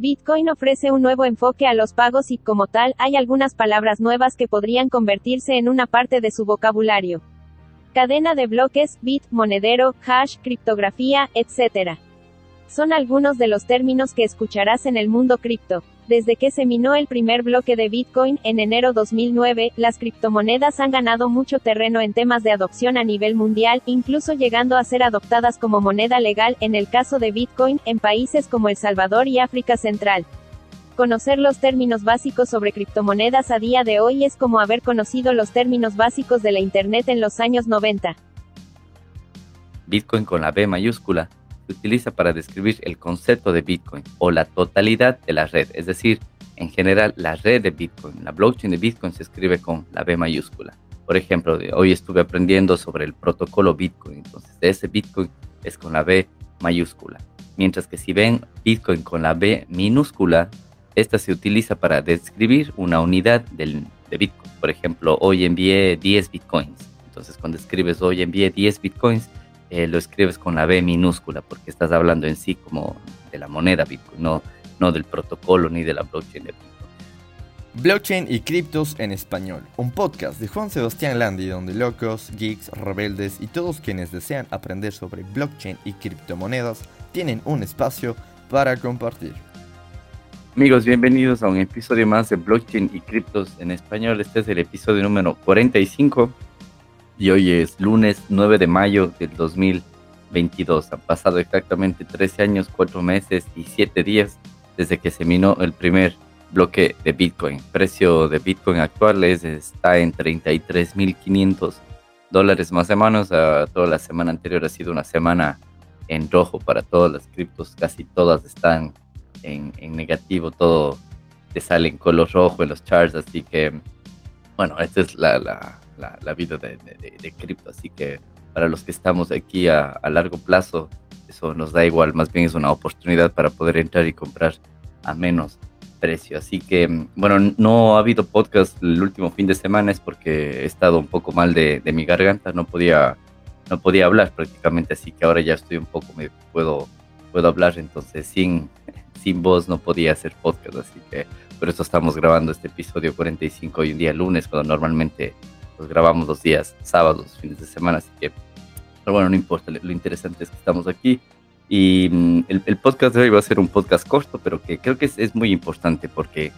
Bitcoin ofrece un nuevo enfoque a los pagos y, como tal, hay algunas palabras nuevas que podrían convertirse en una parte de su vocabulario. Cadena de bloques, bit, monedero, hash, criptografía, etc. Son algunos de los términos que escucharás en el mundo cripto. Desde que se minó el primer bloque de Bitcoin, en enero 2009, las criptomonedas han ganado mucho terreno en temas de adopción a nivel mundial, incluso llegando a ser adoptadas como moneda legal, en el caso de Bitcoin, en países como El Salvador y África Central. Conocer los términos básicos sobre criptomonedas a día de hoy es como haber conocido los términos básicos de la Internet en los años 90. Bitcoin con la B mayúscula se utiliza para describir el concepto de Bitcoin o la totalidad de la red, es decir, en general la red de Bitcoin. La blockchain de Bitcoin se escribe con la B mayúscula. Por ejemplo, hoy estuve aprendiendo sobre el protocolo Bitcoin, entonces ese Bitcoin es con la B mayúscula. Mientras que si ven Bitcoin con la B minúscula, esta se utiliza para describir una unidad del, de Bitcoin. Por ejemplo, hoy envié 10 Bitcoins. Entonces, cuando escribes hoy envié 10 Bitcoins, eh, lo escribes con la B minúscula, porque estás hablando en sí como de la moneda Bitcoin, no, no del protocolo ni de la blockchain de Bitcoin. Blockchain y criptos en español, un podcast de Juan Sebastián Landi donde locos, geeks, rebeldes y todos quienes desean aprender sobre blockchain y criptomonedas tienen un espacio para compartir. Amigos, bienvenidos a un episodio más de Blockchain y Criptos en español. Este es el episodio número 45 y hoy es lunes 9 de mayo del 2022. Han pasado exactamente 13 años, 4 meses y 7 días desde que se minó el primer bloque de Bitcoin. precio de Bitcoin actual es, está en 33.500 dólares más o menos. toda la semana anterior ha sido una semana en rojo para todas las criptos. Casi todas están en, negativo. Todo te sale en color rojo en los charts. Así que, bueno, esta es la la, vida de, de, cripto. Así que para los que estamos aquí a, a, largo plazo, eso nos da igual, más bien es una oportunidad para poder entrar y comprar a menos precio. Así que, bueno, no ha habido podcast el último fin de semana, es porque he estado un poco mal de, de mi garganta, no podía, no podía hablar prácticamente, así que ahora ya estoy un poco, me puedo, puedo hablar, entonces sin, sin voz no podía hacer podcast, así que por eso estamos grabando este episodio 45 hoy un día lunes, cuando normalmente pues grabamos los días sábados, fines de semana, así que, pero bueno, no importa, lo interesante es que estamos aquí. Y mm, el, podcast de hoy va a ser un podcast corto, pero que creo que es, es, muy importante porque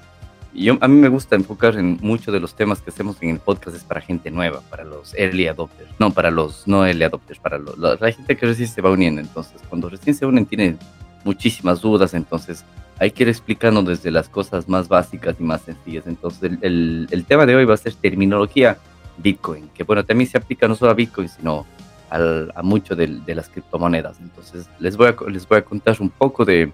yo, a mí me gusta enfocar en muchos de los temas que hacemos en el podcast es para gente nueva, para los early adopters, no para los no early adopters, para los, la, gente que recién se va uniendo. Entonces, cuando recién se unen tienen muchísimas dudas, entonces hay que ir explicando desde las cosas más básicas y más sencillas. Entonces, el, el, el tema de hoy va a ser terminología Bitcoin, que bueno, también se aplica no solo a Bitcoin, sino a mucho de, las criptomonedas. Entonces, les voy a, les voy a contar un poco de,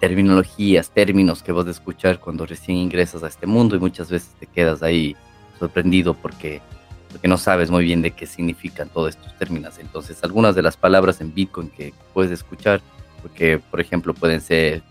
terminologías, términos que vas a escuchar cuando recién ingresas a este mundo y muchas veces te quedas ahí sorprendido porque, porque no sabes muy bien de qué significan todos estos términos. Entonces, algunas de las palabras en Bitcoin que puedes escuchar, porque por ejemplo pueden ser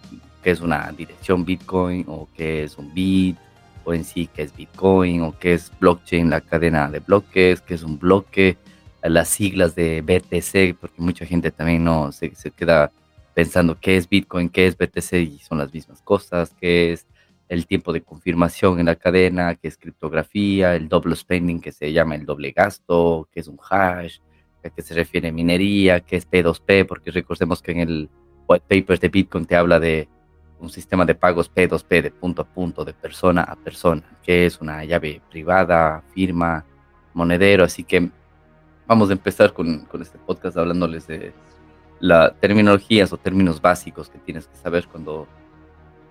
qué es una dirección Bitcoin o qué es un bit o en sí qué es Bitcoin o qué es blockchain, la cadena de bloques, qué es un bloque, las siglas de BTC, porque mucha gente también no se, queda pensando qué es Bitcoin, qué es BTC y son las mismas cosas, qué es el tiempo de confirmación en la cadena, qué es criptografía, el double spending que se llama el doble gasto, qué es un hash, a qué se refiere minería, qué es P2P, porque recordemos que en el white paper de Bitcoin te habla de un sistema de pagos P2P de punto a punto, de persona a persona, que es una llave privada, firma, monedero. Así que vamos a empezar con, con este podcast hablándoles de las terminologías o términos básicos que tienes que saber cuando,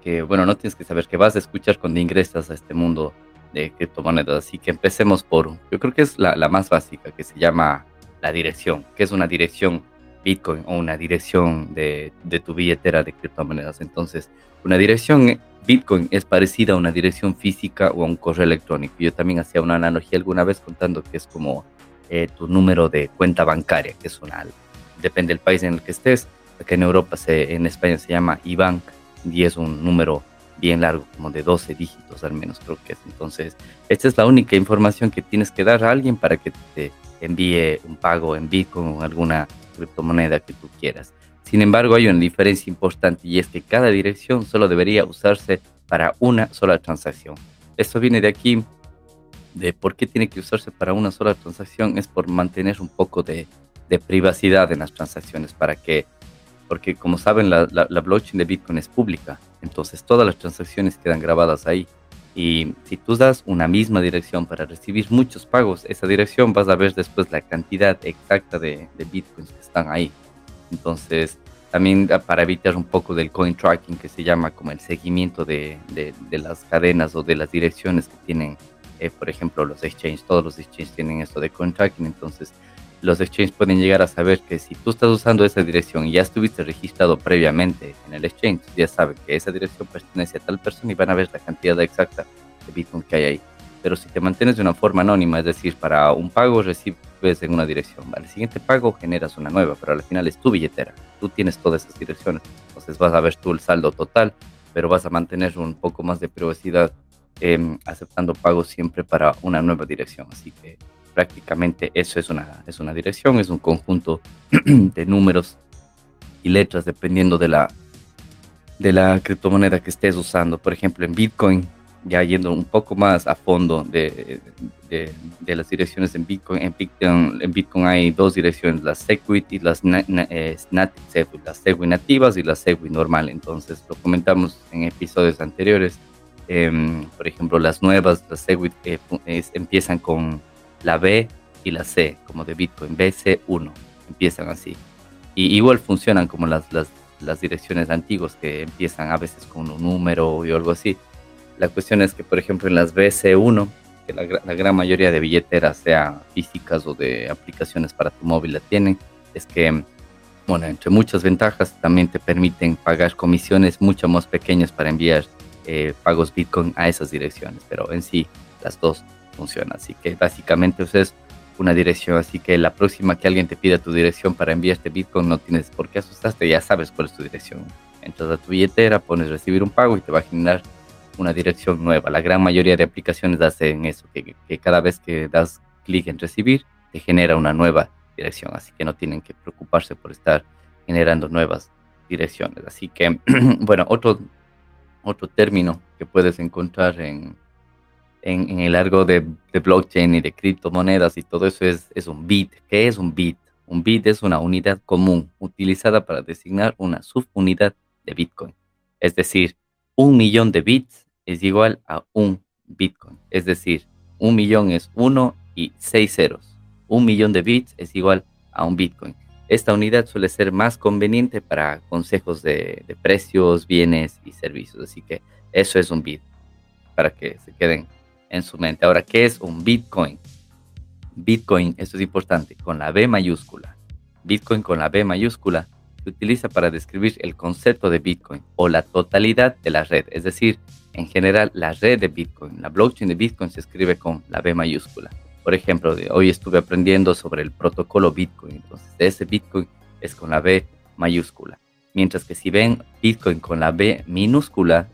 que bueno, no tienes que saber, que vas a escuchar cuando ingresas a este mundo de criptomonedas. Así que empecemos por, yo creo que es la, la más básica, que se llama la dirección, que es una dirección Bitcoin o una dirección de, de, tu billetera de criptomonedas. Entonces, una dirección Bitcoin es parecida a una dirección física o a un correo electrónico. Yo también hacía una analogía alguna vez contando que es como eh, tu número de cuenta bancaria, que es una, depende del país en el que estés. Acá en Europa, se, en España se llama IBANC y es un número bien largo, como de 12 dígitos al menos creo que es. Entonces, esta es la única información que tienes que dar a alguien para que te envíe un pago en Bitcoin o alguna criptomoneda que tú quieras. Sin embargo, hay una diferencia importante y es que cada dirección solo debería usarse para una sola transacción. Esto viene de aquí, de por qué tiene que usarse para una sola transacción, es por mantener un poco de, privacidad en las transacciones, para que, porque como saben, la, la blockchain de Bitcoin es pública, entonces todas las transacciones quedan grabadas ahí. Y si tú das una misma dirección para recibir muchos pagos, esa dirección vas a ver después la cantidad exacta de, de bitcoins que están ahí. Entonces, también para evitar un poco del coin tracking, que se llama como el seguimiento de, de, las cadenas o de las direcciones que tienen, eh, por ejemplo, los exchanges, todos los exchanges tienen esto de coin tracking, entonces los exchanges pueden llegar a saber que si tú estás usando esa dirección y ya estuviste registrado previamente en el exchange, ya saben que esa dirección pertenece a tal persona y van a ver la cantidad exacta de Bitcoin que hay ahí. Pero si te mantienes de una forma anónima, es decir, para un pago recibes en una dirección, al siguiente pago generas una nueva, pero al final es tu billetera, tú tienes todas esas direcciones, entonces vas a ver tú el saldo total, pero vas a mantener un poco más de privacidad em, aceptando pagos siempre para una nueva dirección. Así que prácticamente eso es una, es una dirección, es un conjunto de números y letras dependiendo de la, de la criptomoneda que estés usando. Por ejemplo, en Bitcoin ya yendo un poco más a fondo de, de, las direcciones en Bitcoin, en Bitcoin, hay dos direcciones, las Segwit y las eh, Segwit, las Segwit nativas y las Segwit normal. Entonces lo comentamos en episodios anteriores. Em, por ejemplo, las nuevas, las Segwit, eh, empiezan con la B y la C, como de Bitcoin, BC1, empiezan así. Y igual funcionan como las, las, direcciones antiguas que empiezan a veces con un número o algo así la cuestión es que, por ejemplo, en las BC1, que la, gran mayoría de billeteras, sea físicas o de aplicaciones para tu móvil, la tienen, es que, bueno, entre muchas ventajas, también te permiten pagar comisiones mucho más pequeñas para enviar eh, pagos Bitcoin a esas direcciones, pero en sí las dos funcionan. Así que básicamente es una dirección, así que la próxima que alguien te pida tu dirección para enviarte Bitcoin, no tienes por qué asustarte, ya sabes cuál es tu dirección. Entras a tu billetera, pones recibir un pago y te va a generar una dirección nueva. La gran mayoría de aplicaciones hacen eso, que, cada vez que das clic en recibir, te genera una nueva dirección. Así que no tienen que preocuparse por estar generando nuevas direcciones. Así que, bueno, otro, otro término que puedes encontrar en, en, el largo de, blockchain y de criptomonedas y todo eso es, es un bit. ¿Qué es un bit? Un bit es una unidad común utilizada para designar una subunidad de Bitcoin. Es decir, un millón de bits es igual a un Bitcoin. Es decir, un millón es uno y seis ceros. Un millón de bits es igual a un Bitcoin. Esta unidad suele ser más conveniente para consejos de, precios, bienes y servicios. Así que eso es un bit, para que se queden en su mente. Ahora, ¿qué es un Bitcoin? Bitcoin, esto es importante, con la B mayúscula. Bitcoin con la B mayúscula se utiliza para describir el concepto de Bitcoin o la totalidad de la red, es decir, en general, la red de Bitcoin, la blockchain de Bitcoin se escribe con la B mayúscula. Por ejemplo, hoy estuve aprendiendo sobre el protocolo Bitcoin, entonces ese Bitcoin es con la B mayúscula. Mientras que si ven Bitcoin con la B minúscula,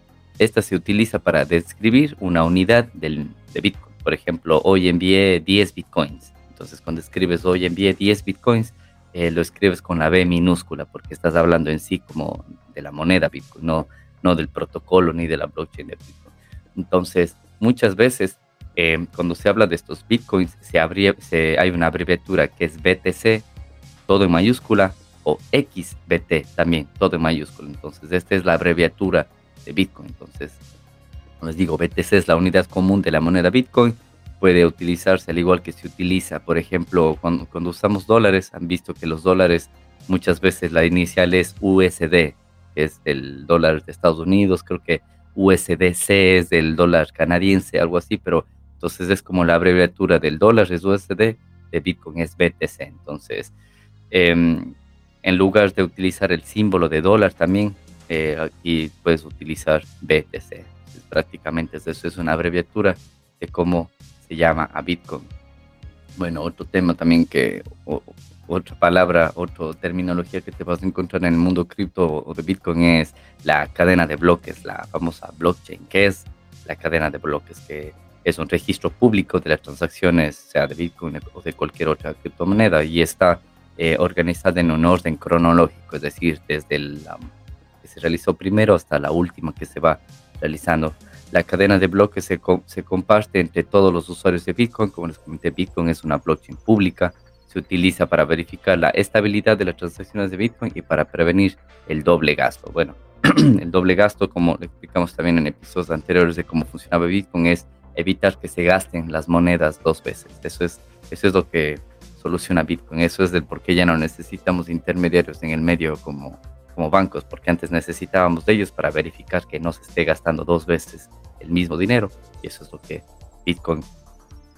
esta se utiliza para describir una unidad del, de Bitcoin. Por ejemplo, hoy envié 10 Bitcoins. Entonces, cuando escribes hoy envié 10 Bitcoins, eh, lo escribes con la B minúscula porque estás hablando en sí como de la moneda Bitcoin, no no del protocolo ni de la blockchain de Bitcoin. Entonces, muchas veces eh, cuando se habla de estos Bitcoins, se, se hay una abreviatura que es BTC, todo en mayúscula, o XBT también, todo en mayúscula. Entonces, esta es la abreviatura de Bitcoin. Entonces, les digo, BTC es la unidad común de la moneda Bitcoin. Puede utilizarse al igual que se utiliza, por ejemplo, cuando, cuando usamos dólares, han visto que los dólares muchas veces la inicial es USD, es el dólar de Estados Unidos, creo que USDC es del dólar canadiense, algo así, pero entonces es como la abreviatura del dólar es USD, de Bitcoin es BTC. Entonces, em, en lugar de utilizar el símbolo de dólar también, eh, aquí puedes utilizar BTC. prácticamente eso es una abreviatura de cómo se llama a Bitcoin. Bueno, otro tema también que, otra palabra, otra terminología que te vas a encontrar en el mundo cripto o de Bitcoin es la cadena de bloques, la famosa blockchain. ¿Qué es la cadena de bloques? Que es un registro público de las transacciones, sea de Bitcoin o de cualquier otra criptomoneda, y está eh, organizada en un orden cronológico, es decir, desde que se realizó primero hasta la última que se va realizando. La cadena de bloques se, se comparte entre todos los usuarios de Bitcoin. Como les comenté, Bitcoin es una blockchain pública. Se utiliza para verificar la estabilidad de las transacciones de Bitcoin y para prevenir el doble gasto. Bueno, el doble gasto, como le explicamos también en episodios anteriores de cómo funcionaba Bitcoin, es evitar que se gasten las monedas dos veces. Eso es, eso es lo que soluciona Bitcoin. Eso es del por qué ya no necesitamos intermediarios en el medio como, como bancos, porque antes necesitábamos de ellos para verificar que no se esté gastando dos veces el mismo dinero. Y eso es lo que Bitcoin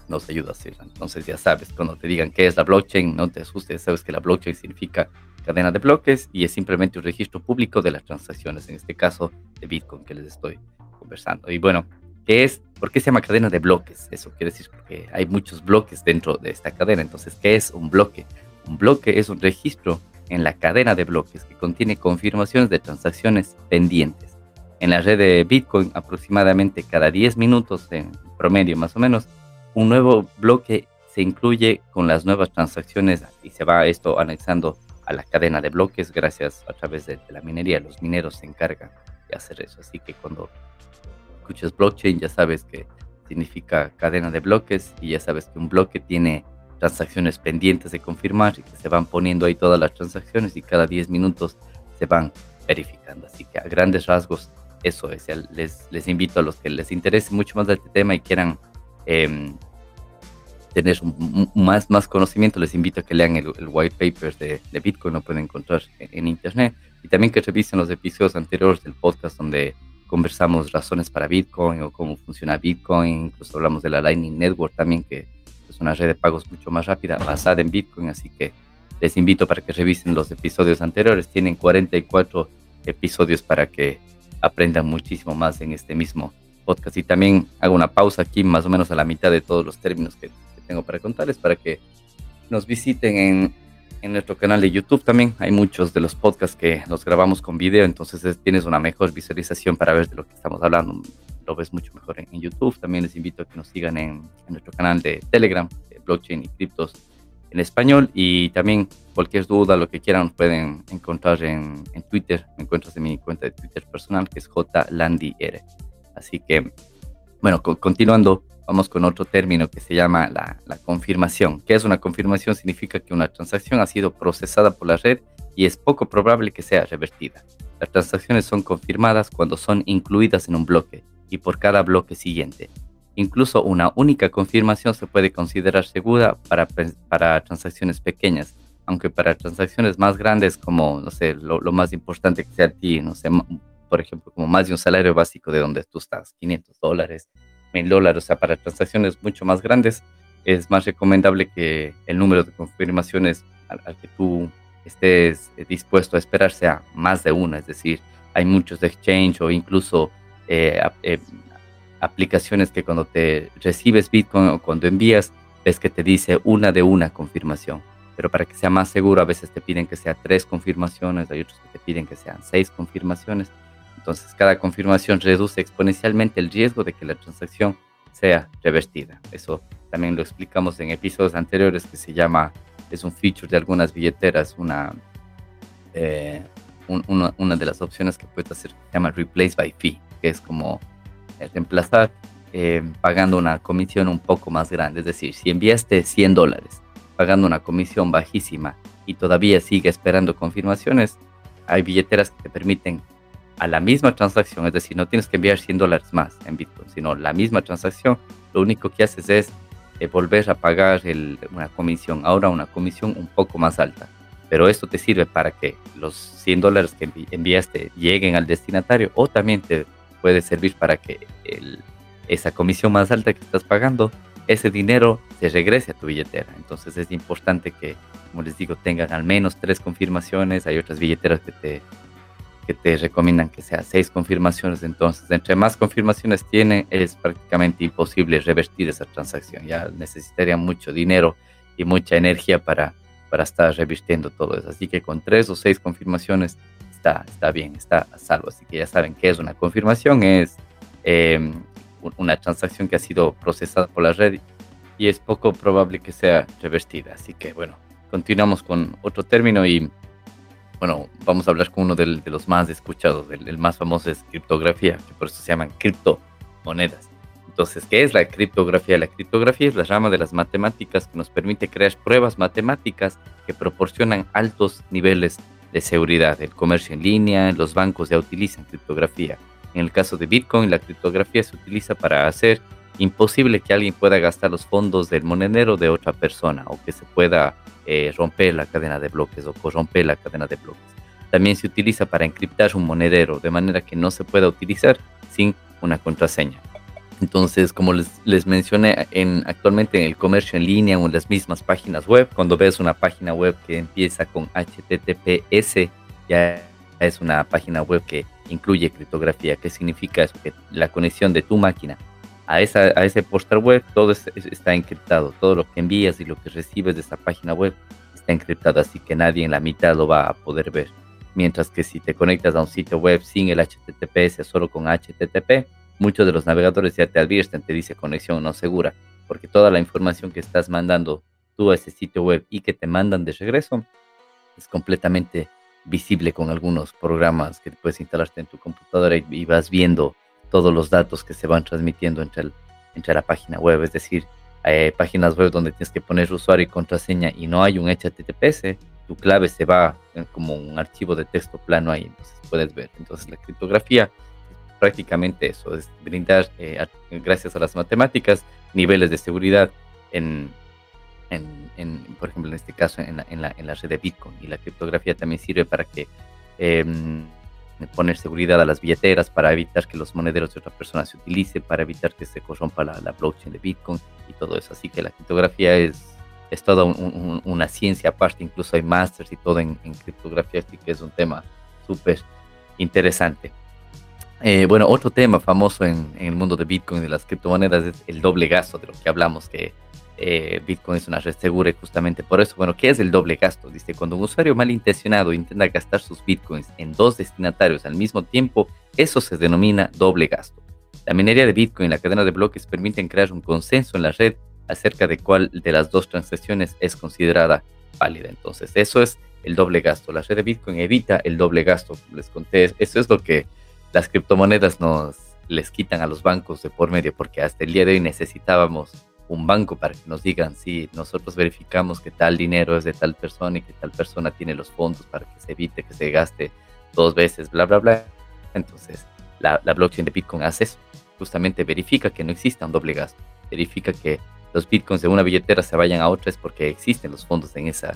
nos ayuda a hacer. Entonces ya sabes, cuando te digan qué es la blockchain, no te asustes, sabes que la blockchain significa cadena de bloques y es simplemente un registro público de las transacciones, en este caso de Bitcoin que les estoy conversando. Y bueno, ¿qué es? ¿Por qué se llama cadena de bloques? Eso quiere decir que hay muchos bloques dentro de esta cadena. Entonces, ¿qué es un bloque? Un bloque es un registro en la cadena de bloques que contiene confirmaciones de transacciones pendientes. En la red de Bitcoin, aproximadamente cada 10 minutos, en promedio más o menos, un nuevo bloque se incluye con las nuevas transacciones y se va esto anexando a la cadena de bloques gracias a través de, la minería. Los mineros se encargan de hacer eso. Así que cuando escuchas blockchain ya sabes que significa cadena de bloques y ya sabes que un bloque tiene transacciones pendientes de confirmar y que se van poniendo ahí todas las transacciones y cada 10 minutos se van verificando. Así que a grandes rasgos eso es. Les, les invito a los que les interese mucho más de este tema y quieran em, tener más, más conocimiento, les invito a que lean el, white paper de, de, Bitcoin, lo pueden encontrar en, internet, y también que revisen los episodios anteriores del podcast donde conversamos razones para Bitcoin o cómo funciona Bitcoin, incluso hablamos de la Lightning Network también, que es una red de pagos mucho más rápida basada en Bitcoin, así que les invito para que revisen los episodios anteriores, tienen 44 episodios para que aprendan muchísimo más en este mismo podcast. Y también hago una pausa aquí, más o menos a la mitad de todos los términos que tengo para contarles para que nos visiten en, en, nuestro canal de YouTube también. Hay muchos de los podcasts que los grabamos con video, entonces tienes una mejor visualización para ver de lo que estamos hablando. Lo ves mucho mejor en, YouTube. También les invito a que nos sigan en, nuestro canal de Telegram, blockchain y criptos en español. Y también cualquier duda, lo que quieran, pueden encontrar en, en Twitter. Me encuentras en mi cuenta de Twitter personal, que es JLandyR. Así que, bueno, continuando vamos con otro término que se llama la, confirmación. ¿Qué es una confirmación? Significa que una transacción ha sido procesada por la red y es poco probable que sea revertida. Las transacciones son confirmadas cuando son incluidas en un bloque y por cada bloque siguiente. Incluso una única confirmación se puede considerar segura para, para transacciones pequeñas, aunque para transacciones más grandes como, no sé, lo, lo más importante que sea a ti, no sé, por ejemplo, como más de un salario básico de donde tú estás, 500 dólares, mil dólares. O sea, para transacciones mucho más grandes es más recomendable que el número de confirmaciones al, que tú estés eh, dispuesto a esperar sea más de una. Es decir, hay muchos exchange o incluso eh, eh, aplicaciones que cuando te recibes Bitcoin o cuando envías, ves que te dice una de una confirmación. Pero para que sea más seguro, a veces te piden que sea tres confirmaciones, hay otros que te piden que sean seis confirmaciones. Entonces, cada confirmación reduce exponencialmente el riesgo de que la transacción sea revertida. Eso también lo explicamos en episodios anteriores que se llama, es un feature de algunas billeteras, una, eh, una, de las opciones que puedes hacer se llama replace by fee, que es como eh, reemplazar eh, pagando una comisión un poco más grande. Es decir, si enviaste 100 dólares pagando una comisión bajísima y todavía sigue esperando confirmaciones, hay billeteras que te permiten a la misma transacción, es decir, no tienes que enviar 100 dólares más en Bitcoin, sino la misma transacción, lo único que haces es eh, volver a pagar una comisión, ahora una comisión un poco más alta. Pero esto te sirve para que los 100 dólares que enviaste lleguen al destinatario o también te puede servir para que esa comisión más alta que estás pagando, ese dinero se regrese a tu billetera. Entonces es importante que, como les digo, tengan al menos tres confirmaciones. Hay otras billeteras que te que te recomiendan que sea seis confirmaciones. Entonces, entre más confirmaciones tiene, es prácticamente imposible revertir esa transacción. Ya necesitaría mucho dinero y mucha energía para, para estar revirtiendo todo eso. Así que con tres o seis confirmaciones está, está bien, está a salvo. Así que ya saben qué es una confirmación. Es em, una transacción que ha sido procesada por la red y es poco probable que sea revertida. Así que bueno, continuamos con otro término y bueno, vamos a hablar con uno de los más escuchados, el, más famoso es criptografía, que por eso se llaman criptomonedas. Entonces, ¿qué es la criptografía? La criptografía es la rama de las matemáticas que nos permite crear pruebas matemáticas que proporcionan altos niveles de seguridad. El comercio en línea, los bancos ya utilizan criptografía. En el caso de Bitcoin, la criptografía se utiliza para hacer imposible que alguien pueda gastar los fondos del monedero de otra persona o que se pueda eh, romper la cadena de bloques o corromper la cadena de bloques. También se utiliza para encriptar un monedero de manera que no se pueda utilizar sin una contraseña. Entonces, como les, mencioné, en, actualmente en el comercio en línea o en las mismas páginas web, cuando ves una página web que empieza con HTTPS, ya es una página web que incluye criptografía. ¿Qué significa eso? Que la conexión de tu máquina a, esa, a ese póster web, todo está encriptado. Todo lo que envías y lo que recibes de esa página web está encriptado, así que nadie en la mitad lo va a poder ver. Mientras que si te conectas a un sitio web sin el HTTPS, solo con HTTP, muchos de los navegadores ya te advierten, te dice conexión no segura, porque toda la información que estás mandando tú a ese sitio web y que te mandan de regreso es completamente visible con algunos programas que puedes instalarte en tu computadora y vas viendo todos los datos que se van transmitiendo entre, el, entre la página web. Es decir, hay páginas web donde tienes que poner usuario y contraseña y no hay un HTTPS, tu clave se va como un archivo de texto plano ahí, entonces puedes ver. Entonces la criptografía es prácticamente eso, es brindar, eh, gracias a las matemáticas, niveles de seguridad en, en, por ejemplo, en este caso, en la, en la, en la red de Bitcoin. Y la criptografía también sirve para que em, poner seguridad a las billeteras para evitar que los monederos de otra persona se utilicen, para evitar que se corrompa la, blockchain de Bitcoin y todo eso. Así que la criptografía es, es toda una ciencia aparte, incluso hay masters y todo en, criptografía, así que es un tema súper interesante. Eh, bueno, otro tema famoso en, en, el mundo de Bitcoin y de las criptomonedas es el doble gasto, de lo que hablamos, que eh, Bitcoin es una red segura y justamente por eso, bueno, ¿qué es el doble gasto? Dice, cuando un usuario malintencionado intenta gastar sus Bitcoins en dos destinatarios al mismo tiempo, eso se denomina doble gasto. La minería de Bitcoin y la cadena de bloques permiten crear un consenso en la red acerca de cuál de las dos transacciones es considerada válida. Entonces, eso es el doble gasto. La red de Bitcoin evita el doble gasto. Les conté, eso es lo que las criptomonedas nos les quitan a los bancos de por medio, porque hasta el día de hoy necesitábamos un banco para que nos digan si nosotros verificamos que tal dinero es de tal persona y que tal persona tiene los fondos para que se evite que se gaste dos veces, bla, bla, bla. Entonces, la, blockchain de Bitcoin hace eso. Justamente verifica que no exista un doble gasto. Verifica que los Bitcoins de una billetera se vayan a otra es porque existen los fondos en esa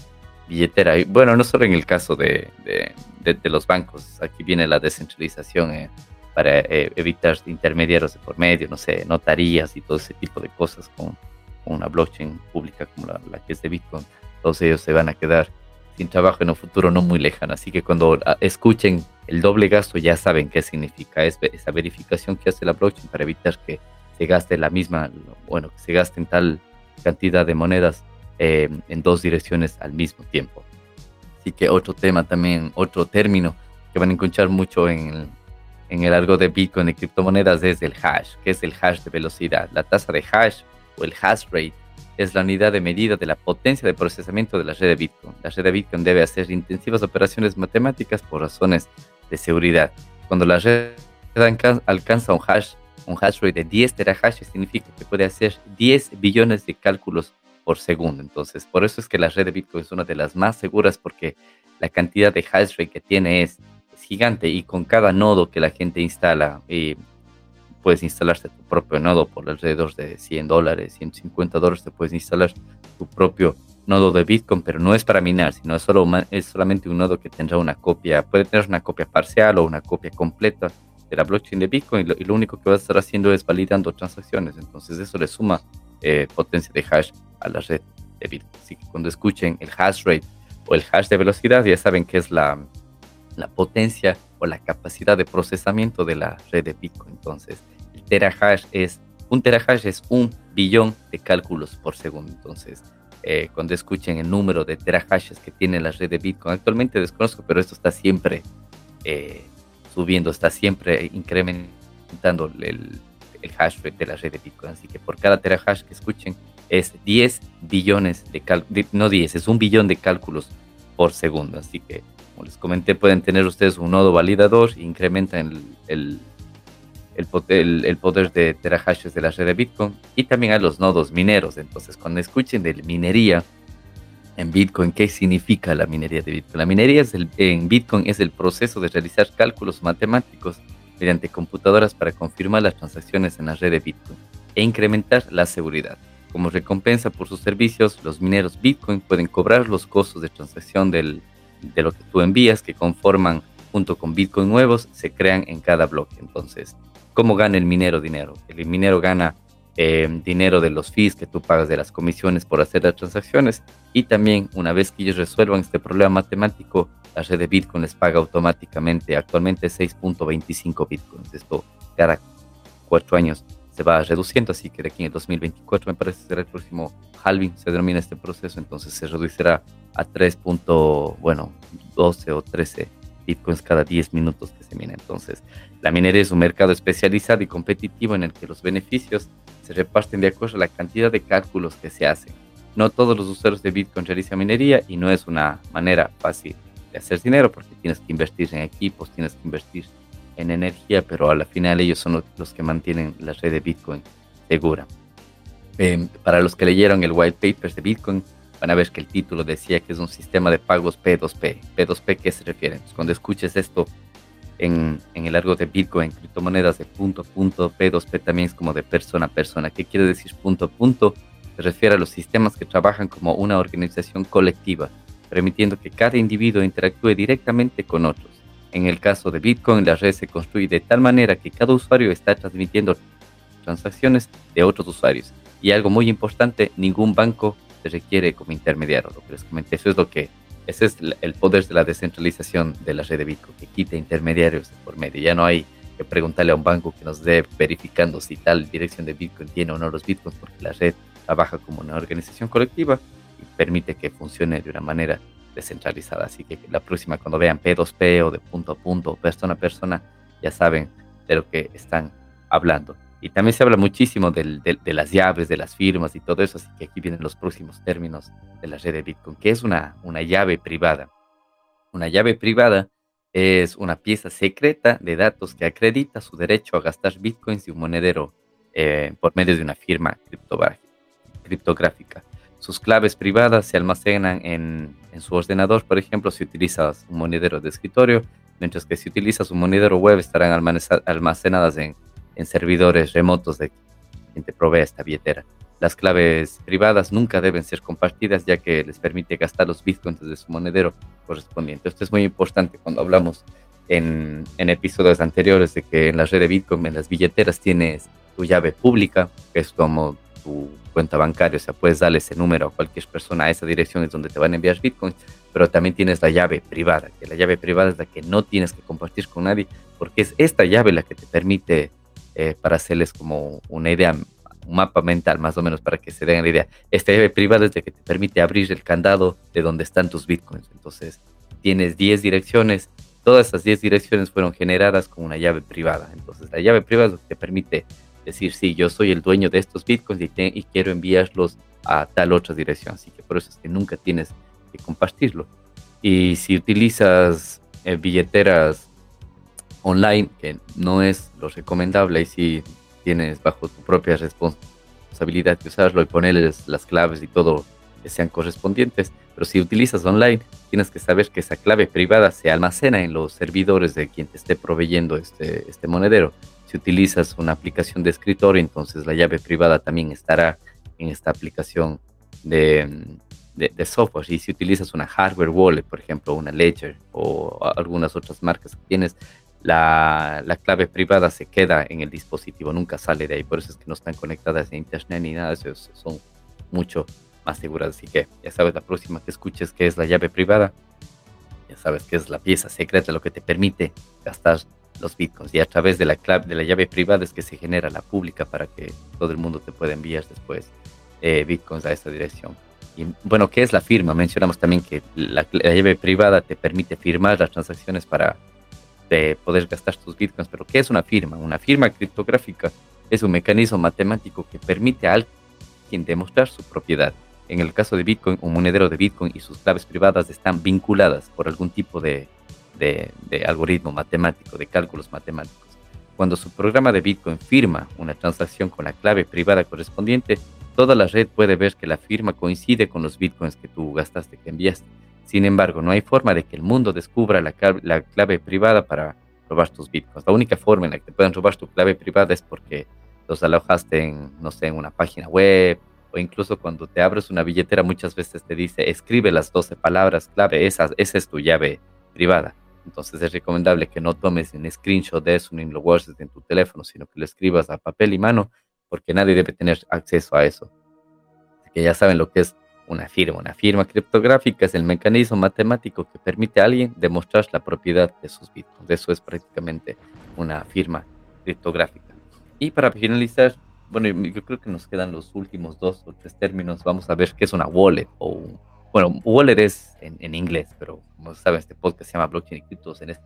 billetera. Y bueno, no solo en el caso de, de, los bancos. Aquí viene la descentralización. Eh, para eh, evitar intermediarios de por medio, no sé, notarías y todo ese tipo de cosas con, una blockchain pública como la, que es de Bitcoin. Todos ellos se van a quedar sin trabajo en un futuro no muy lejano. Así que cuando ah, escuchen el doble gasto ya saben qué significa. Es esa verificación que hace la blockchain para evitar que se gaste la misma, bueno, que se gasten tal cantidad de monedas eh, en dos direcciones al mismo tiempo. Así que otro tema también, otro término que van a encontrar mucho en, en el algo de Bitcoin y criptomonedas es el hash, que es el hash de velocidad. La tasa de hash o el hash rate es la unidad de medida de la potencia de procesamiento de la red de Bitcoin. La red de Bitcoin debe hacer intensivas operaciones matemáticas por razones de seguridad. Cuando la red alcanza un hash, un hash rate de 10 terahashes, significa que puede hacer 10 billones de cálculos por segundo. Entonces, por eso es que la red de Bitcoin es una de las más seguras porque la cantidad de hash rate que tiene es gigante y con cada nodo que la gente instala, y puedes instalarte tu propio nodo por alrededor de 100 dólares, 150 dólares, te puedes instalar tu propio nodo de Bitcoin, pero no es para minar, sino es, solo, es solamente un nodo que tendrá una copia, puede tener una copia parcial o una copia completa de la blockchain de Bitcoin y lo, único que va a estar haciendo es validando transacciones, entonces eso le suma eh, potencia de hash a la red de Bitcoin. Así que cuando escuchen el hash rate o el hash de velocidad, ya saben que es la, la potencia o la capacidad de procesamiento de la red de Bitcoin. Entonces, el terahash es, un terahash es un billón de cálculos por segundo. Entonces, eh, cuando escuchen el número de terahashes que tiene la red de Bitcoin, actualmente desconozco, pero esto está siempre eh, subiendo, está siempre incrementando el, hash rate de la red de Bitcoin. Así que por cada terahash que escuchen, es 10 billones de, cálculos, no 10, es un billón de cálculos por segundo. Así que, como les comenté, pueden tener ustedes un nodo validador, incrementan el, el, poder, de terahashes de la red de Bitcoin y también a los nodos mineros. Entonces, cuando escuchen de minería en Bitcoin, ¿qué significa la minería de Bitcoin? La minería en Bitcoin es el proceso de realizar cálculos matemáticos mediante computadoras para confirmar las transacciones en la red de Bitcoin e incrementar la seguridad. Como recompensa por sus servicios, los mineros Bitcoin pueden cobrar los costos de transacción del, de lo que tú envías, que conforman junto con Bitcoin nuevos, se crean en cada bloque. Entonces, ¿cómo gana el minero dinero? El minero gana eh, dinero de los fees que tú pagas de las comisiones por hacer las transacciones y también una vez que ellos resuelvan este problema matemático, la red de Bitcoin les paga automáticamente actualmente 6.25 Bitcoins. Esto cada cuatro años se va reduciendo, así que de aquí en el 2024 me parece será el próximo halving, se denomina este proceso, entonces se reducirá a 3. bueno, 12 o 13 bitcoins cada 10 minutos que se mina. Entonces, la minería es un mercado especializado y competitivo en el que los beneficios se reparten de acuerdo a la cantidad de cálculos que se hacen. No todos los usuarios de Bitcoin realizan minería y no es una manera fácil de hacer dinero porque tienes que invertir en equipos, tienes que invertir en energía, pero a final ellos son los que mantienen la red de Bitcoin segura. Em, para los que leyeron el white paper de Bitcoin, van a ver que el título decía que es un sistema de pagos P2P. ¿P2P qué se refiere? Pues cuando escuches esto en, el largo de Bitcoin, criptomonedas de punto a punto, P2P también es como de persona a persona. ¿Qué quiere decir punto a punto? Se refiere a los sistemas que trabajan como una organización colectiva, permitiendo que cada individuo interactúe directamente con otros. En el caso de Bitcoin, la red se construye de tal manera que cada usuario está transmitiendo transacciones de otros usuarios. Y algo muy importante, ningún banco se requiere como intermediario. Lo que les comenté, eso es lo que, ese es el poder de la descentralización de la red de Bitcoin, que quita intermediarios por medio. Ya no hay que preguntarle a un banco que nos dé verificando si tal dirección de Bitcoin tiene o no los Bitcoins, porque la red trabaja como una organización colectiva y permite que funcione de una manera descentralizada. Así que la próxima, cuando vean P2P o de punto a punto, persona a persona, ya saben de lo que están hablando. Y también se habla muchísimo de, las llaves, de las firmas y todo eso, así que aquí vienen los próximos términos de la red de Bitcoin, que es una, una llave privada. Una llave privada es una pieza secreta de datos que acredita su derecho a gastar bitcoins y un monedero eh, por medio de una firma criptográfica. Sus claves privadas se almacenan en, su ordenador, por ejemplo, si utilizas un monedero de escritorio, mientras que si utilizas un monedero web estarán almacenadas en, servidores remotos de quien te provee esta billetera. Las claves privadas nunca deben ser compartidas ya que les permite gastar los bitcoins de su monedero correspondiente. Esto es muy importante cuando hablamos en, en, episodios anteriores de que en la red de Bitcoin, en las billeteras, tienes tu llave pública, que es como cuenta bancaria, o sea, puedes darle ese número a cualquier persona, a esa dirección es donde te van a enviar bitcoins, pero también tienes la llave privada, que la llave privada es la que no tienes que compartir con nadie, porque es esta llave la que te permite, eh, para hacerles como una idea, un mapa mental más o menos para que se den la idea, esta llave privada es la que te permite abrir el candado de donde están tus bitcoins, entonces tienes 10 direcciones, todas esas 10 direcciones fueron generadas con una llave privada, entonces la llave privada te permite decir, sí, yo soy el dueño de estos bitcoins y, quiero enviarlos a tal otra dirección. Así que por eso es que nunca tienes que compartirlo. Y si utilizas eh, billeteras online, que no es lo recomendable, y si tienes bajo tu propia responsabilidad de usarlo y ponerles las claves y todo que sean correspondientes, pero si utilizas online, tienes que saber que esa clave privada se almacena en los servidores de quien te esté proveyendo este, este monedero. Si utilizas una aplicación de escritorio, entonces la llave privada también estará en esta aplicación de, de, software. Y si utilizas una hardware wallet, por ejemplo, una Ledger o algunas otras marcas que tienes, la, la, clave privada se queda en el dispositivo, nunca sale de ahí. Por eso es que no están conectadas a internet ni nada, eso son mucho más seguras. Así que ya sabes, la próxima que escuches que es la llave privada, ya sabes que es la pieza secreta, lo que te permite gastar los bitcoins y a través de la clave de la llave privada es que se genera la pública para que todo el mundo te pueda enviar después eh, bitcoins a esta dirección. Y bueno, ¿qué es la firma? Mencionamos también que la, llave privada te permite firmar las transacciones para poder gastar tus bitcoins, pero ¿qué es una firma? Una firma criptográfica es un mecanismo matemático que permite al blockchain demostrar su propiedad. En el caso de Bitcoin, un monedero de Bitcoin y sus claves privadas están vinculadas por algún tipo de, de, algoritmo matemático, de cálculos matemáticos. Cuando su programa de Bitcoin firma una transacción con la clave privada correspondiente, toda la red puede ver que la firma coincide con los Bitcoins que tú gastaste, que enviaste. Sin embargo, no hay forma de que el mundo descubra la, la clave privada para robar tus Bitcoins. La única forma en la que te puedan robar tu clave privada es porque los alojaste en, no sé, en una página web o incluso cuando te abres una billetera muchas veces te dice escribe las 12 palabras clave, esa, esa es tu llave privada. Entonces es recomendable que no tomes un screenshot de eso ni lo guardes en tu teléfono, sino que lo escribas a papel y mano porque nadie debe tener acceso a eso. Que ya saben lo que es una firma. Una firma criptográfica es el mecanismo matemático que permite a alguien demostrar la propiedad de sus bitcoins. Eso es prácticamente una firma criptográfica. Y para finalizar, bueno, yo creo que nos quedan los últimos dos o tres términos. Vamos a ver qué es una wallet o un, bueno, wallet es en, inglés, pero como saben, este podcast se llama Blockchain y Criptos en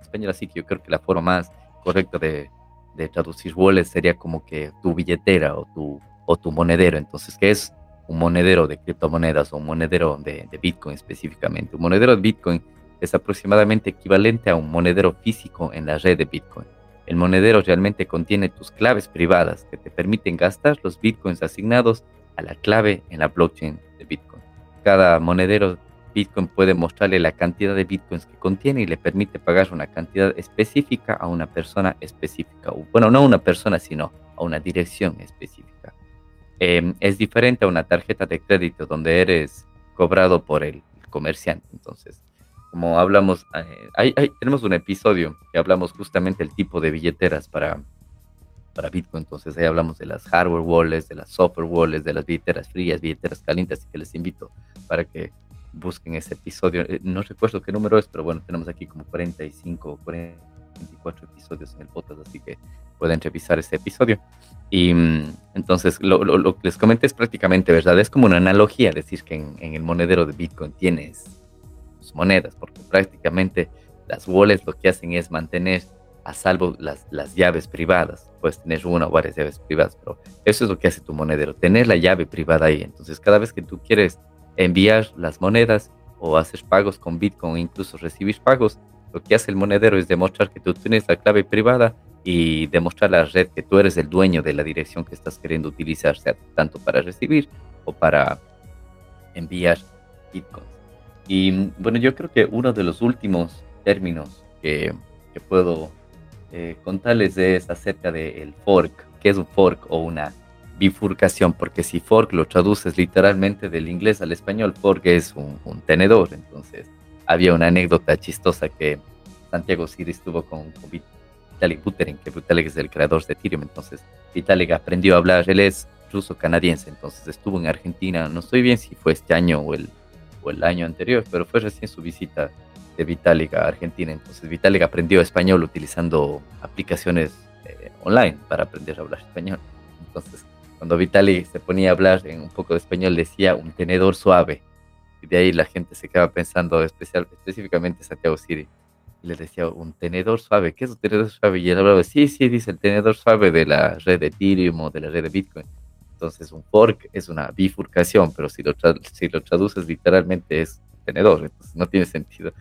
español, así que yo creo que la forma más correcta de, de traducir wallet sería como que tu billetera o tu, o tu monedero. Entonces, ¿qué es un monedero de criptomonedas o un monedero de, de Bitcoin específicamente? Un monedero de Bitcoin es aproximadamente equivalente a un monedero físico en la red de Bitcoin. El monedero realmente contiene tus claves privadas que te permiten gastar los bitcoins asignados a la clave en la blockchain de Bitcoin. Cada monedero Bitcoin puede mostrarle la cantidad de bitcoins que contiene y le permite pagar una cantidad específica a una persona específica. Bueno, no a una persona, sino a una dirección específica. Em, es diferente a una tarjeta de crédito donde eres cobrado por el comerciante. Entonces, como hablamos, eh, tenemos un episodio que hablamos justamente del tipo de billeteras para, para Bitcoin. Entonces ahí hablamos de las hardware wallets, de las software wallets, de las billeteras frías, billeteras calientes, así que les invito para que busquen ese episodio. Eh, no recuerdo qué número es, pero bueno, tenemos aquí como 45 o 44 episodios en el podcast, así que pueden revisar ese episodio. Y mm, entonces lo, lo, que les comenté es prácticamente verdad, es como una analogía decir que en, en el monedero de Bitcoin tienes monedas, porque prácticamente las wallets lo que hacen es mantener a salvo las, las llaves privadas. Puedes tener una o varias llaves privadas, pero eso es lo que hace tu monedero, tener la llave privada ahí. Entonces, cada vez que tú quieres enviar las monedas o hacer pagos con Bitcoin, incluso recibir pagos, lo que hace el monedero es demostrar que tú tienes la clave privada y demostrar a la red que tú eres el dueño de la dirección que estás queriendo utilizar, sea tanto para recibir o para enviar Bitcoin. Y bueno, yo creo que uno de los últimos términos que puedo eh, contarles es acerca del fork, que es un fork o una bifurcación, porque si fork lo traduces literalmente del inglés al español, fork es un, tenedor. Entonces, había una anécdota chistosa que Santiago Siri estuvo con, con Vitalik Buterin, que Vitalik es el creador de Ethereum. Entonces, Vitalik aprendió a hablar, él es ruso-canadiense, entonces estuvo en Argentina, no estoy bien si fue este año o el o el año anterior, pero fue recién su visita de Vitalik a Argentina. Entonces Vitalik aprendió español utilizando aplicaciones eh, online para aprender a hablar español. Entonces cuando Vitalik se ponía a hablar en un poco de español decía un tenedor suave. Y de ahí la gente se quedaba pensando especial, específicamente Santiago Siri. Y le decía, un tenedor suave, ¿qué es un tenedor suave? Y él hablaba, sí, sí, dice el tenedor suave de la red de Ethereum o de la red de Bitcoin. Entonces un fork es una bifurcación, pero si lo, si lo traduces literalmente es tenedor, entonces no tiene sentido.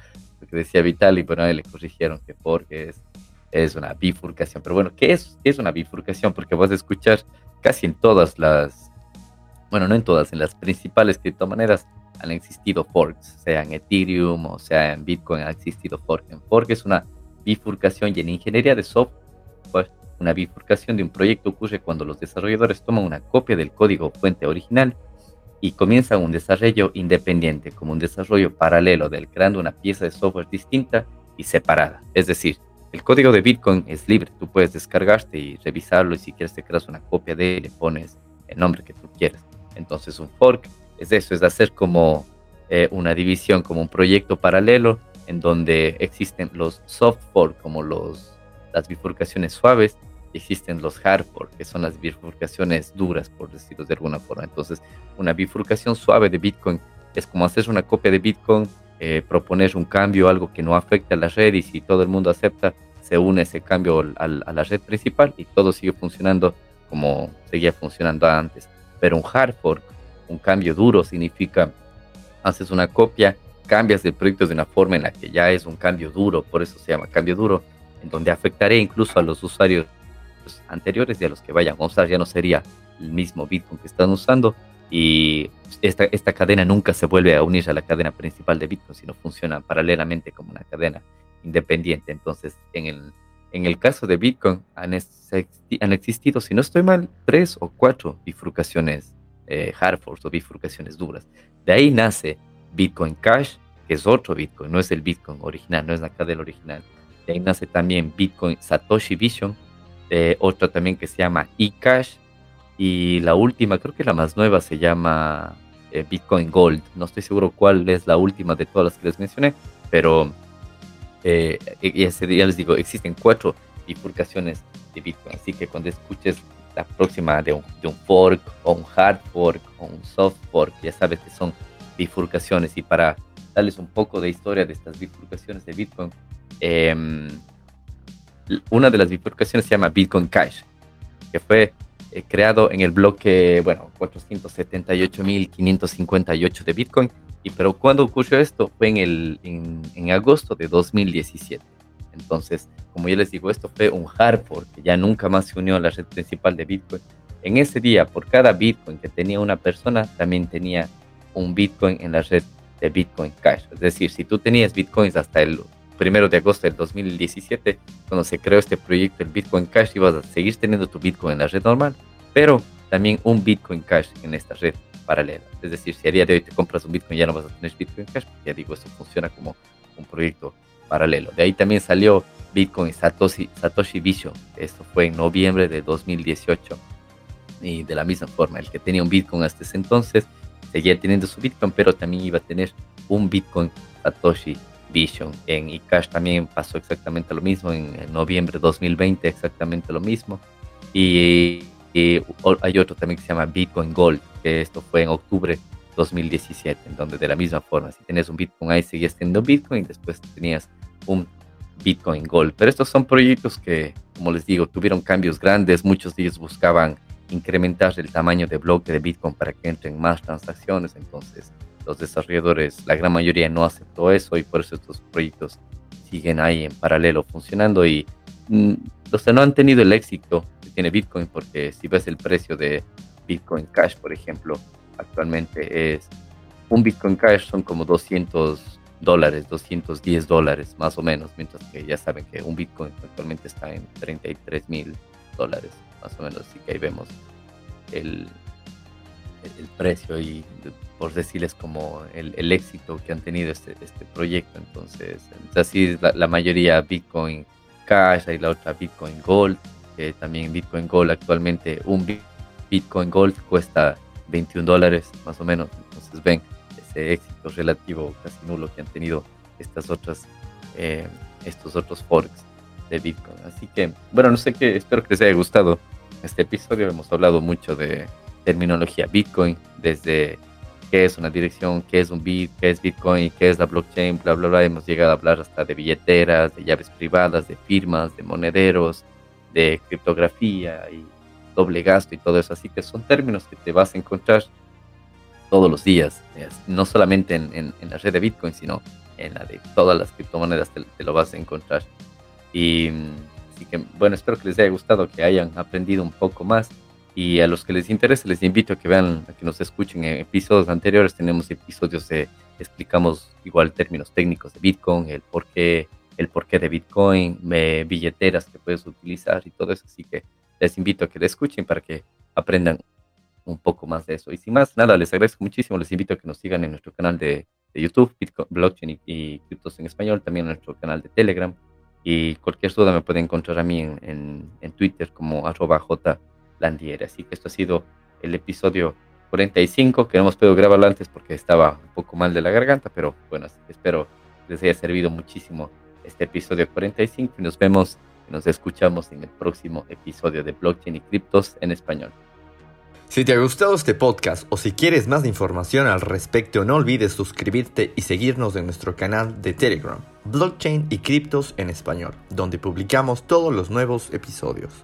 Que decía Vital y bueno, a él le corrigieron que fork es, es una bifurcación. Pero bueno, ¿qué es, ¿qué es una bifurcación? Porque vas a escuchar casi en todas las, bueno, no en todas, en las principales criptomonedas han existido forks, sea en Ethereum o sea en Bitcoin ha existido fork. En fork es una bifurcación y en ingeniería de software una bifurcación de un proyecto ocurre cuando los desarrolladores toman una copia del código fuente original y comienzan un desarrollo independiente, como un desarrollo paralelo del creando una pieza de software distinta y separada. Es decir, el código de Bitcoin es libre, tú puedes descargarte y revisarlo y si quieres te creas una copia de él, le pones el nombre que tú quieras. Entonces un fork es eso, es hacer como eh, una división, como un proyecto paralelo en donde existen los soft fork, como los, las bifurcaciones suaves, existen los hardfork, que son las bifurcaciones duras, por decirlo de alguna forma. Entonces, una bifurcación suave de Bitcoin es como hacer una copia de Bitcoin, eh, proponer un cambio, algo que no afecte a la red y si todo el mundo acepta, se une ese cambio a la red principal y todo sigue funcionando como seguía funcionando antes. Pero un hard fork, un cambio duro, significa haces una copia, cambias el proyecto de una forma en la que ya es un cambio duro, por eso se llama cambio duro, en donde afectaría incluso a los usuarios anteriores y a los que vayan a usar, ya no sería el mismo Bitcoin que están usando y esta, esta cadena nunca se vuelve a unir a la cadena principal de Bitcoin, sino funciona paralelamente como una cadena independiente. Entonces, en el, en el caso de Bitcoin han, han existido, si no estoy mal, tres o cuatro bifurcaciones eh, hard forks o bifurcaciones duras. De ahí nace Bitcoin Cash, que es otro Bitcoin, no es el Bitcoin original, no es la cadena original. De ahí nace también Bitcoin Satoshi Vision, eh, otra también que se llama eCash, y la última, creo que la más nueva, se llama eh, Bitcoin Gold. No estoy seguro cuál es la última de todas las que les mencioné, pero eh, ya les digo, existen cuatro bifurcaciones de Bitcoin. Así que cuando escuches la próxima de un, de un fork o un hard fork o un soft fork, ya sabes que son bifurcaciones. Y para darles un poco de historia de estas bifurcaciones de Bitcoin, em, una de las bifurcaciones se llama Bitcoin Cash, que fue eh, creado en el bloque, bueno, 478.558 de Bitcoin. Y pero cuando ocurrió esto fue en, el, en, en, agosto de 2017. Entonces, como ya les digo, esto fue un hard fork que ya nunca más se unió a la red principal de Bitcoin. En ese día, por cada Bitcoin que tenía una persona, también tenía un Bitcoin en la red de Bitcoin Cash. Es decir, si tú tenías Bitcoins hasta el primero de agosto del 2017, cuando se creó este proyecto, el Bitcoin Cash, ibas a seguir teniendo tu Bitcoin en la red normal, pero también un Bitcoin Cash en esta red paralela. Es decir, si a día de hoy te compras un Bitcoin, ya no vas a tener Bitcoin Cash, ya digo, eso funciona como un proyecto paralelo. De ahí también salió Bitcoin Satoshi, Satoshi Vision. Esto fue en noviembre de 2018. Y de la misma forma, el que tenía un Bitcoin hasta ese entonces seguía teniendo su Bitcoin, pero también iba a tener un Bitcoin Satoshi Vision. En eCash también pasó exactamente lo mismo, en, noviembre de 2020 exactamente lo mismo. Y, hay otro también que se llama Bitcoin Gold, que esto fue en octubre 2017, en donde de la misma forma, si tenías un Bitcoin ahí seguías teniendo Bitcoin, y después tenías un Bitcoin Gold. Pero estos son proyectos que, como les digo, tuvieron cambios grandes, muchos de ellos buscaban incrementar el tamaño de bloque de Bitcoin para que entren más transacciones, entonces los desarrolladores, la gran mayoría no aceptó eso y por eso estos proyectos siguen ahí en paralelo funcionando y mm, no han tenido el éxito que tiene Bitcoin porque si ves el precio de Bitcoin Cash, por ejemplo, actualmente es un Bitcoin Cash son como 200 dólares, 210 dólares más o menos, mientras que ya saben que un Bitcoin actualmente está en 33 mil dólares más o menos, así que ahí vemos el, el precio y por decirles como el, éxito que han tenido este, este proyecto. Entonces, así la, la, mayoría Bitcoin Cash y la otra Bitcoin Gold, que también Bitcoin Gold actualmente un Bitcoin Gold cuesta 21 dólares más o menos. Entonces ven ese éxito relativo casi nulo que han tenido estas otras, eh, estos otros forks de Bitcoin. Así que, bueno, no sé qué, espero que les haya gustado este episodio. Hemos hablado mucho de terminología Bitcoin, desde qué es una dirección, qué es un bit, qué es Bitcoin, qué es la blockchain, bla, bla, bla. Hemos llegado a hablar hasta de billeteras, de llaves privadas, de firmas, de monederos, de criptografía y doble gasto y todo eso. Así que son términos que te vas a encontrar todos los días, no solamente en, la red de Bitcoin, sino en la de todas las criptomonedas te, te lo vas a encontrar. Y así que, bueno, espero que les haya gustado, que hayan aprendido un poco más y a los que les interese, les invito a que vean, a que nos escuchen en episodios anteriores. Tenemos episodios de explicamos igual términos técnicos de Bitcoin, el porqué, el porqué de Bitcoin, billeteras que puedes utilizar y todo eso. Así que les invito a que le escuchen para que aprendan un poco más de eso. Y sin más, nada, les agradezco muchísimo. Les invito a que nos sigan en nuestro canal de, YouTube, Bitcoin, Blockchain y, Criptos en Español, también en nuestro canal de Telegram. Y cualquier duda me pueden encontrar a mí en, en Twitter como arroba J Landiera. Así que esto ha sido el episodio 45, que no hemos podido grabarlo antes porque estaba un poco mal de la garganta, pero bueno, espero les haya servido muchísimo este episodio 45 y nos vemos y nos escuchamos en el próximo episodio de Blockchain y Criptos en español. Si te ha gustado este podcast o si quieres más información al respecto, no olvides suscribirte y seguirnos en nuestro canal de Telegram, Blockchain y Criptos en español, donde publicamos todos los nuevos episodios.